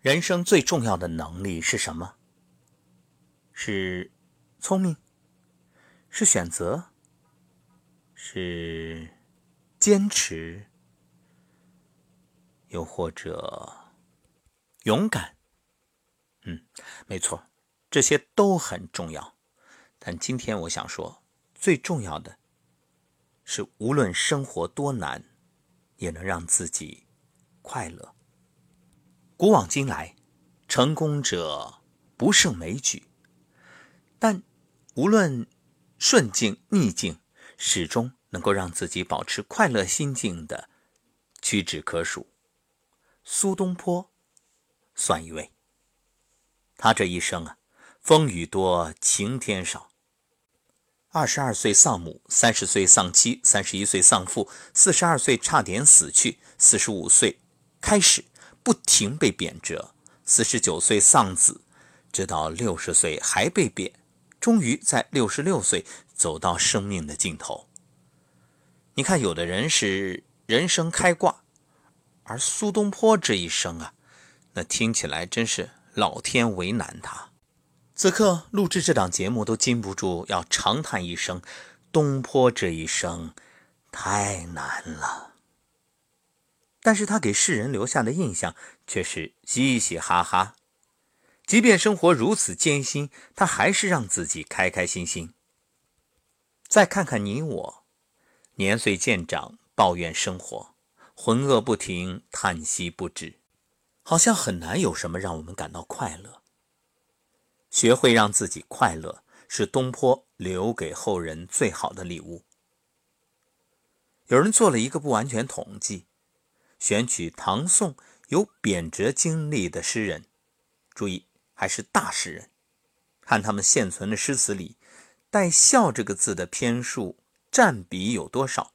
人生最重要的能力是什么？是聪明？是选择？是坚持？又或者勇敢？嗯，没错，这些都很重要。但今天我想说，最重要的是，无论生活多难，也能让自己快乐。古往今来，成功者不胜枚举，但无论顺境逆境，始终能够让自己保持快乐心境的，屈指可数。苏东坡算一位。他这一生啊，风雨多，晴天少。二十二岁丧母，三十岁丧妻，三十一岁丧父，四十二岁差点死去，四十五岁开始。不停被贬谪，四十九岁丧子，直到六十岁还被贬，终于在六十六岁走到生命的尽头。你看，有的人是人生开挂，而苏东坡这一生啊，那听起来真是老天为难他。此刻录制这档节目都禁不住要长叹一声：东坡这一生太难了。但是他给世人留下的印象却是嘻嘻哈哈，即便生活如此艰辛，他还是让自己开开心心。再看看你我，年岁渐长，抱怨生活，浑噩不停，叹息不止，好像很难有什么让我们感到快乐。学会让自己快乐，是东坡留给后人最好的礼物。有人做了一个不完全统计。选取唐宋有贬谪经历的诗人，注意还是大诗人，看他们现存的诗词里带“笑”这个字的篇数占比有多少。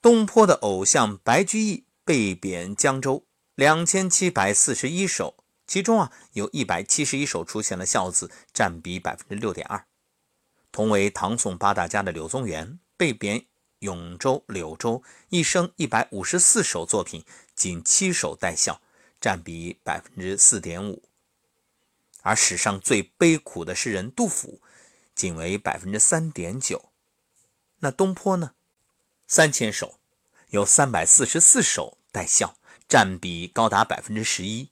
东坡的偶像白居易被贬江州两千七百四十一首，其中啊有一百七十一首出现了“笑”字，占比百分之六点二。同为唐宋八大家的柳宗元被贬。永州、柳州一生一百五十四首作品，仅七首带笑，占比百分之四点五。而史上最悲苦的诗人杜甫，仅为百分之三点九。那东坡呢？三千首，有三百四十四首带笑，占比高达百分之十一。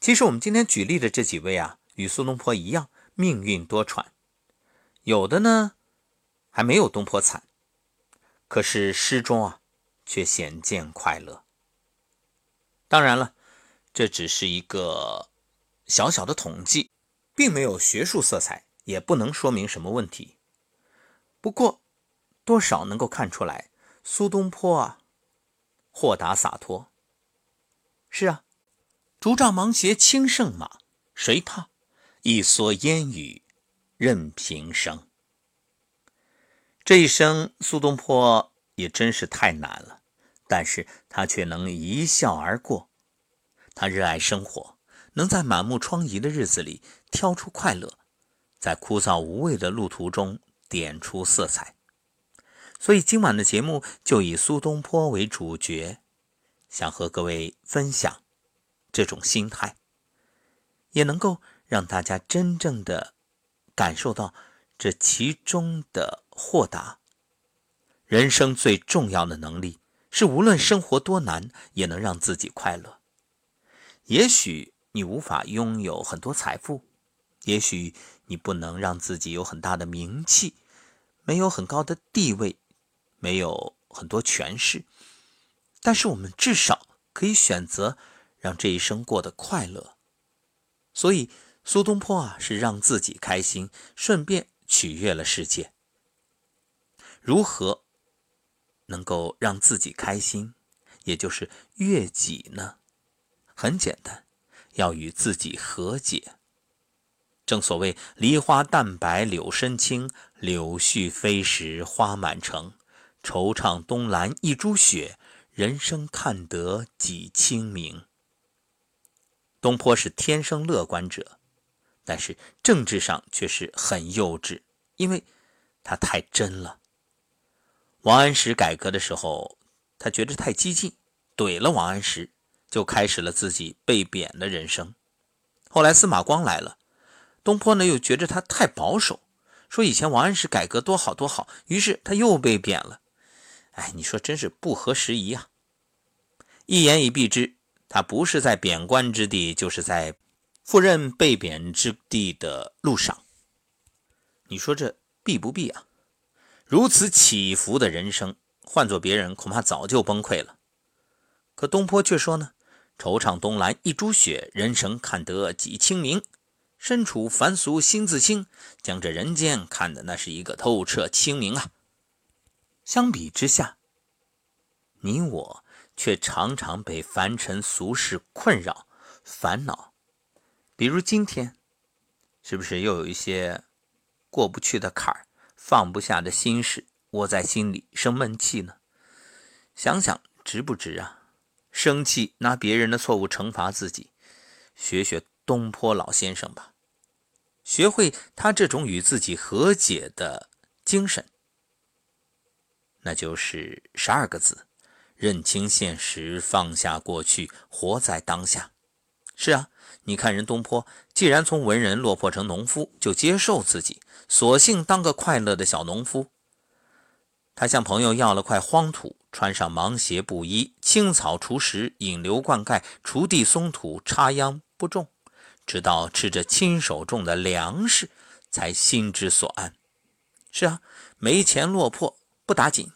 其实我们今天举例的这几位啊，与苏东坡一样，命运多舛，有的呢还没有东坡惨。可是诗中啊，却显见快乐。当然了，这只是一个小小的统计，并没有学术色彩，也不能说明什么问题。不过，多少能够看出来，苏东坡啊，豁达洒脱。是啊，竹杖芒鞋轻胜马，谁怕？一蓑烟雨任平生。这一生，苏东坡也真是太难了，但是他却能一笑而过。他热爱生活，能在满目疮痍的日子里挑出快乐，在枯燥无味的路途中点出色彩。所以今晚的节目就以苏东坡为主角，想和各位分享这种心态，也能够让大家真正的感受到这其中的。豁达，人生最重要的能力是无论生活多难，也能让自己快乐。也许你无法拥有很多财富，也许你不能让自己有很大的名气，没有很高的地位，没有很多权势，但是我们至少可以选择让这一生过得快乐。所以，苏东坡啊，是让自己开心，顺便取悦了世界。如何能够让自己开心，也就是悦己呢？很简单，要与自己和解。正所谓“梨花淡白柳深青，柳絮飞时花满城。惆怅东栏一株雪，人生看得几清明。”东坡是天生乐观者，但是政治上却是很幼稚，因为他太真了。王安石改革的时候，他觉得太激进，怼了王安石，就开始了自己被贬的人生。后来司马光来了，东坡呢又觉着他太保守，说以前王安石改革多好多好，于是他又被贬了。哎，你说真是不合时宜啊！一言以蔽之，他不是在贬官之地，就是在赴任被贬之地的路上。你说这避不避啊？如此起伏的人生，换做别人恐怕早就崩溃了。可东坡却说呢：“惆怅东来一株雪，人生看得几清明。身处凡俗心自清，将这人间看的那是一个透彻清明啊。”相比之下，你我却常常被凡尘俗事困扰、烦恼。比如今天，是不是又有一些过不去的坎儿、放不下的心事窝在心里生闷气呢？想想值不值啊？生气拿别人的错误惩罚自己，学学东坡老先生吧，学会他这种与自己和解的精神。那就是十二个字：认清现实，放下过去，活在当下。是啊，你看人东坡，既然从文人落魄成农夫，就接受自己，索性当个快乐的小农夫。他向朋友要了块荒土，穿上芒鞋布衣，青草除食，引流灌溉，锄地松土，插秧播种，直到吃着亲手种的粮食，才心之所安。是啊，没钱落魄。不打紧，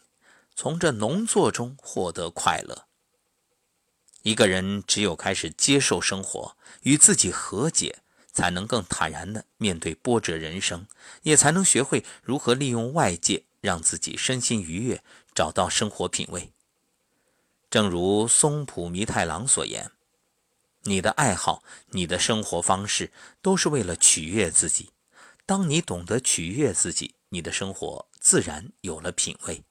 从这农作中获得快乐。一个人只有开始接受生活，与自己和解，才能更坦然地面对波折人生，也才能学会如何利用外界让自己身心愉悦，找到生活品味。正如松浦弥太郎所言：“你的爱好，你的生活方式，都是为了取悦自己。当你懂得取悦自己，你的生活。”自然有了品味。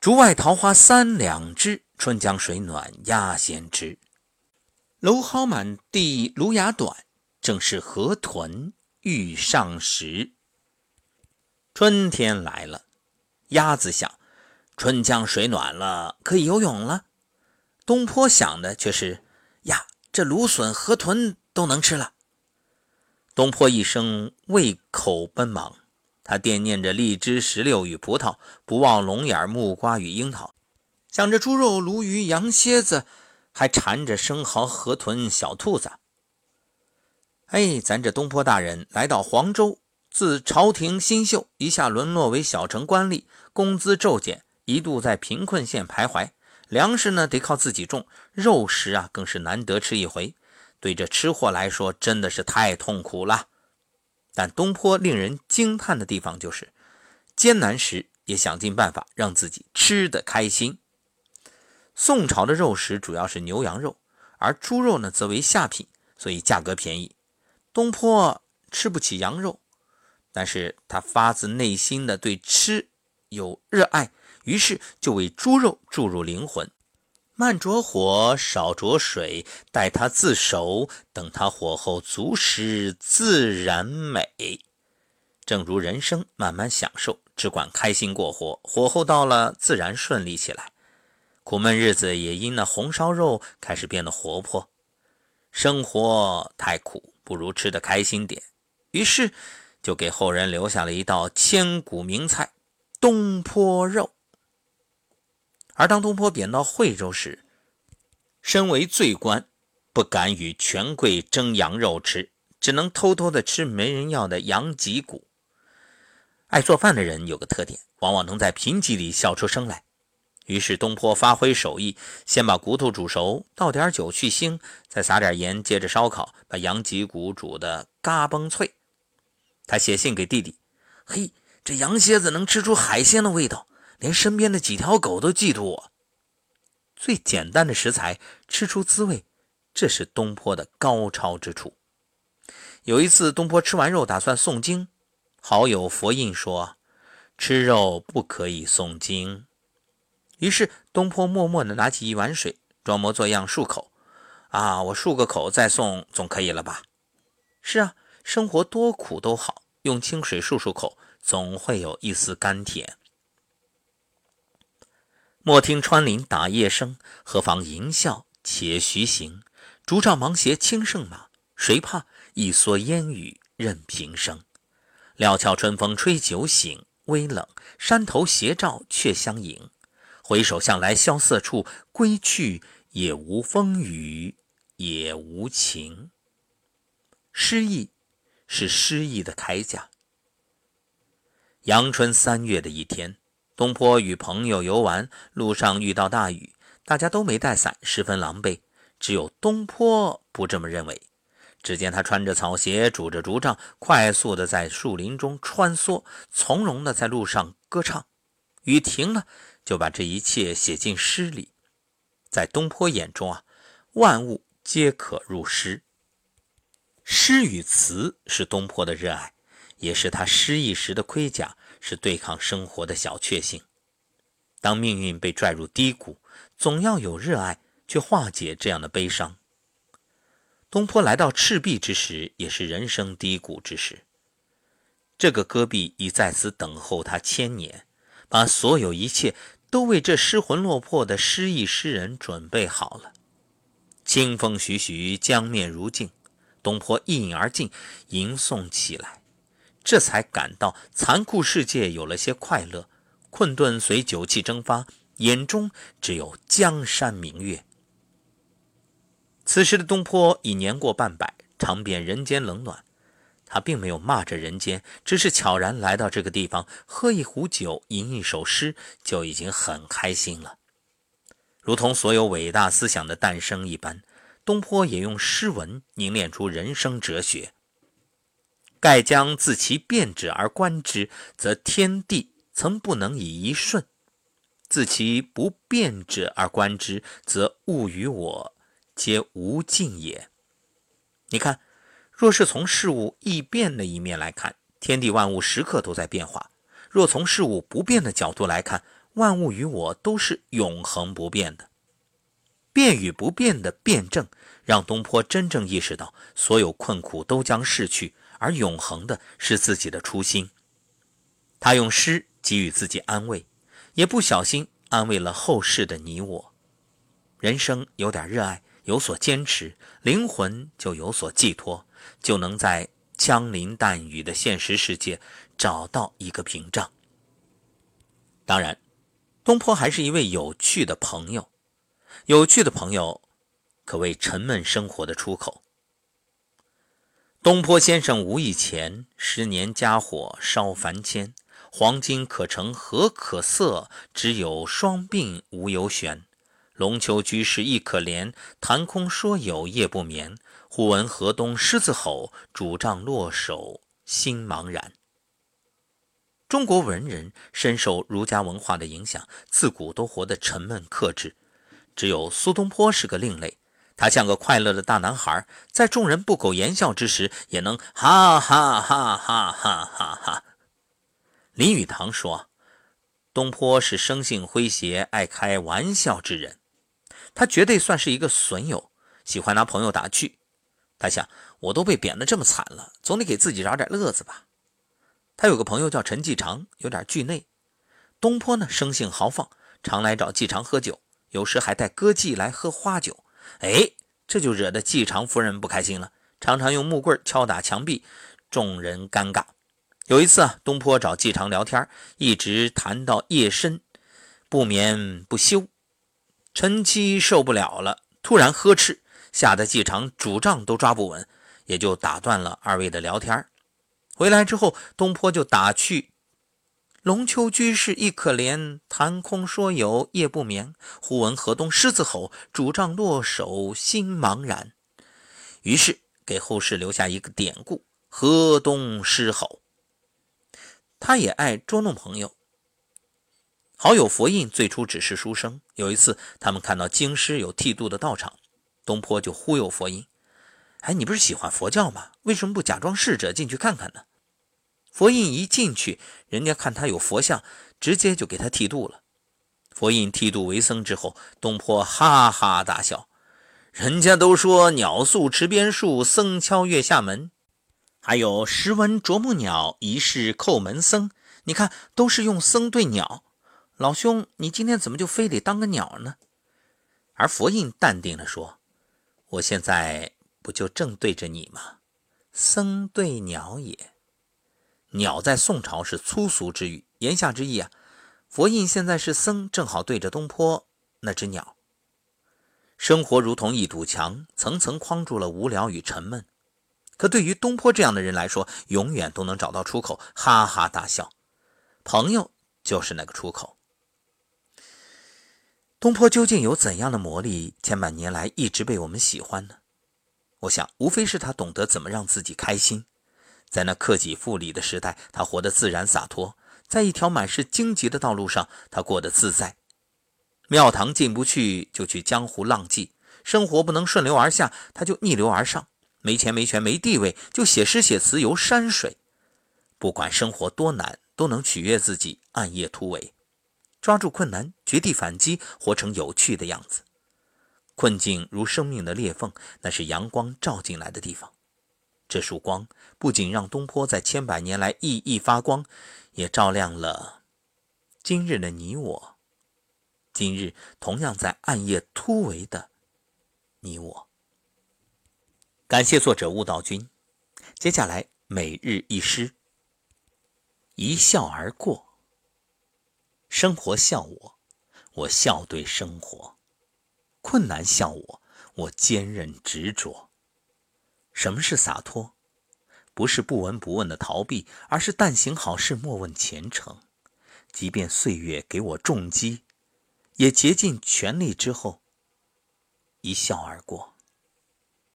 竹外桃花三两枝，春江水暖鸭先知。蒌蒿满地芦芽短，正是河豚欲上时。春天来了，鸭子想：春江水暖了，可以游泳了。东坡想的却是：呀，这芦笋、河豚都能吃了。东坡一生为口奔忙。他惦念着荔枝、石榴与葡萄，不忘龙眼、木瓜与樱桃，想着猪肉、鲈鱼、羊蝎子，还缠着生蚝、河豚、小兔子。哎，咱这东坡大人来到黄州，自朝廷新秀，一下沦落为小城官吏，工资骤减，一度在贫困县徘徊。粮食呢，得靠自己种，肉食啊，更是难得吃一回。对这吃货来说，真的是太痛苦了。但东坡令人惊叹的地方就是，艰难时也想尽办法让自己吃得开心。宋朝的肉食主要是牛羊肉，而猪肉呢则为下品，所以价格便宜。东坡吃不起羊肉，但是他发自内心的对吃有热爱，于是就为猪肉注入灵魂。慢着火，少着水，待它自熟，等它火候足时，自然美。正如人生，慢慢享受，只管开心过活，火候到了，自然顺利起来。苦闷日子也因那红烧肉开始变得活泼。生活太苦，不如吃得开心点。于是，就给后人留下了一道千古名菜——东坡肉。而当东坡贬到惠州时，身为罪官，不敢与权贵争羊肉吃，只能偷偷的吃没人要的羊脊骨。爱做饭的人有个特点，往往能在贫瘠里笑出声来。于是东坡发挥手艺，先把骨头煮熟，倒点酒去腥，再撒点盐，接着烧烤，把羊脊骨煮得嘎嘣脆。他写信给弟弟：“嘿，这羊蝎子能吃出海鲜的味道。”连身边的几条狗都嫉妒我。最简单的食材吃出滋味，这是东坡的高超之处。有一次，东坡吃完肉打算诵经，好友佛印说：“吃肉不可以诵经。”于是东坡默默地拿起一碗水，装模作样漱口。啊，我漱个口再诵总可以了吧？是啊，生活多苦都好，用清水漱漱口，总会有一丝甘甜。莫听穿林打叶声，何妨吟啸且徐行。竹杖芒鞋轻胜马，谁怕？一蓑烟雨任平生。料峭春风吹酒醒，微冷山头斜照却相迎。回首向来萧瑟处，归去也无风雨也无晴。诗意是诗意的铠甲。阳春三月的一天，东坡与朋友游玩，路上遇到大雨，大家都没带伞，十分狼狈。只有东坡不这么认为。只见他穿着草鞋，拄着竹杖，快速的在树林中穿梭，从容的在路上歌唱。雨停了。就把这一切写进诗里，在东坡眼中啊，万物皆可入诗。诗与词是东坡的热爱，也是他失意时的盔甲，是对抗生活的小确幸。当命运被拽入低谷，总要有热爱去化解这样的悲伤。东坡来到赤壁之时，也是人生低谷之时。这个戈壁已在此等候他千年。把所有一切都为这失魂落魄的失意诗人准备好了。清风徐徐，江面如镜。东坡一饮而尽，吟诵起来，这才感到残酷世界有了些快乐，困顿随酒气蒸发，眼中只有江山明月。此时的东坡已年过半百，尝遍人间冷暖。他并没有骂着人间，只是悄然来到这个地方，喝一壶酒，吟一首诗，就已经很开心了。如同所有伟大思想的诞生一般，东坡也用诗文凝练出人生哲学。盖将自其变者而观之，则天地曾不能以一瞬；自其不变者而观之，则物与我皆无尽也。你看。若是从事物易变的一面来看，天地万物时刻都在变化；若从事物不变的角度来看，万物与我都是永恒不变的。变与不变的辩证，让东坡真正意识到，所有困苦都将逝去，而永恒的是自己的初心。他用诗给予自己安慰，也不小心安慰了后世的你我。人生有点热爱，有所坚持，灵魂就有所寄托。就能在枪林弹雨的现实世界找到一个屏障。当然，东坡还是一位有趣的朋友，有趣的朋友可谓沉闷生活的出口。东坡先生无意钱，十年家火烧凡间。黄金可成何可色？只有双鬓无由悬。龙丘居士亦可怜，谈空说有夜不眠。忽闻河东狮子吼，拄杖落手心茫然。中国文人深受儒家文化的影响，自古都活得沉闷克制。只有苏东坡是个另类，他像个快乐的大男孩，在众人不苟言笑之时，也能哈哈哈哈哈哈哈。林语堂说：“东坡是生性诙谐、爱开玩笑之人，他绝对算是一个损友，喜欢拿朋友打趣。”他想，我都被贬得这么惨了，总得给自己找点乐子吧。他有个朋友叫陈继常，有点惧内。东坡呢，生性豪放，常来找继常喝酒，有时还带歌妓来喝花酒。哎，这就惹得季常夫人不开心了，常常用木棍敲打墙壁，众人尴尬。有一次啊，东坡找季常聊天，一直谈到夜深，不眠不休。陈七受不了了，突然呵斥。吓得季常拄杖都抓不稳，也就打断了二位的聊天。回来之后，东坡就打趣：“龙丘居士亦可怜，谈空说有夜不眠。忽闻河东狮子吼，拄杖落手心茫然。”于是给后世留下一个典故：“河东狮吼。”他也爱捉弄朋友。好友佛印最初只是书生，有一次他们看到京师有剃度的道场。东坡就忽悠佛印：“哎，你不是喜欢佛教吗？为什么不假装侍者进去看看呢？”佛印一进去，人家看他有佛像，直接就给他剃度了。佛印剃度为僧之后，东坡哈哈大笑：“人家都说鸟宿池边树，僧敲月下门，还有时闻啄木鸟，一世叩门僧。你看，都是用僧对鸟。老兄，你今天怎么就非得当个鸟呢？”而佛印淡定地说：“我现在不就正对着你吗？僧对鸟也。鸟在宋朝是粗俗之语，言下之意啊，佛印现在是僧，正好对着东坡那只鸟。生活如同一堵墙，层层框住了无聊与沉闷。可对于东坡这样的人来说，永远都能找到出口，哈哈大笑。朋友就是那个出口。”东坡究竟有怎样的魔力，千百年来一直被我们喜欢呢？我想，无非是他懂得怎么让自己开心。在那克己复礼的时代，他活得自然洒脱；在一条满是荆棘的道路上，他过得自在。庙堂进不去，就去江湖浪迹；生活不能顺流而下，他就逆流而上；没钱没权没地位，就写诗写词游山水。不管生活多难，都能取悦自己，暗夜突围。抓住困难，绝地反击，活成有趣的样子。困境如生命的裂缝，那是阳光照进来的地方。这束光不仅让东坡在千百年来熠熠发光，也照亮了今日的你我。今日同样在暗夜突围的你我。感谢作者悟道君。接下来每日一诗，一笑而过。生活笑我，我笑对生活；困难笑我，我坚韧执着。什么是洒脱？不是不闻不问的逃避，而是但行好事，莫问前程。即便岁月给我重击，也竭尽全力之后，一笑而过。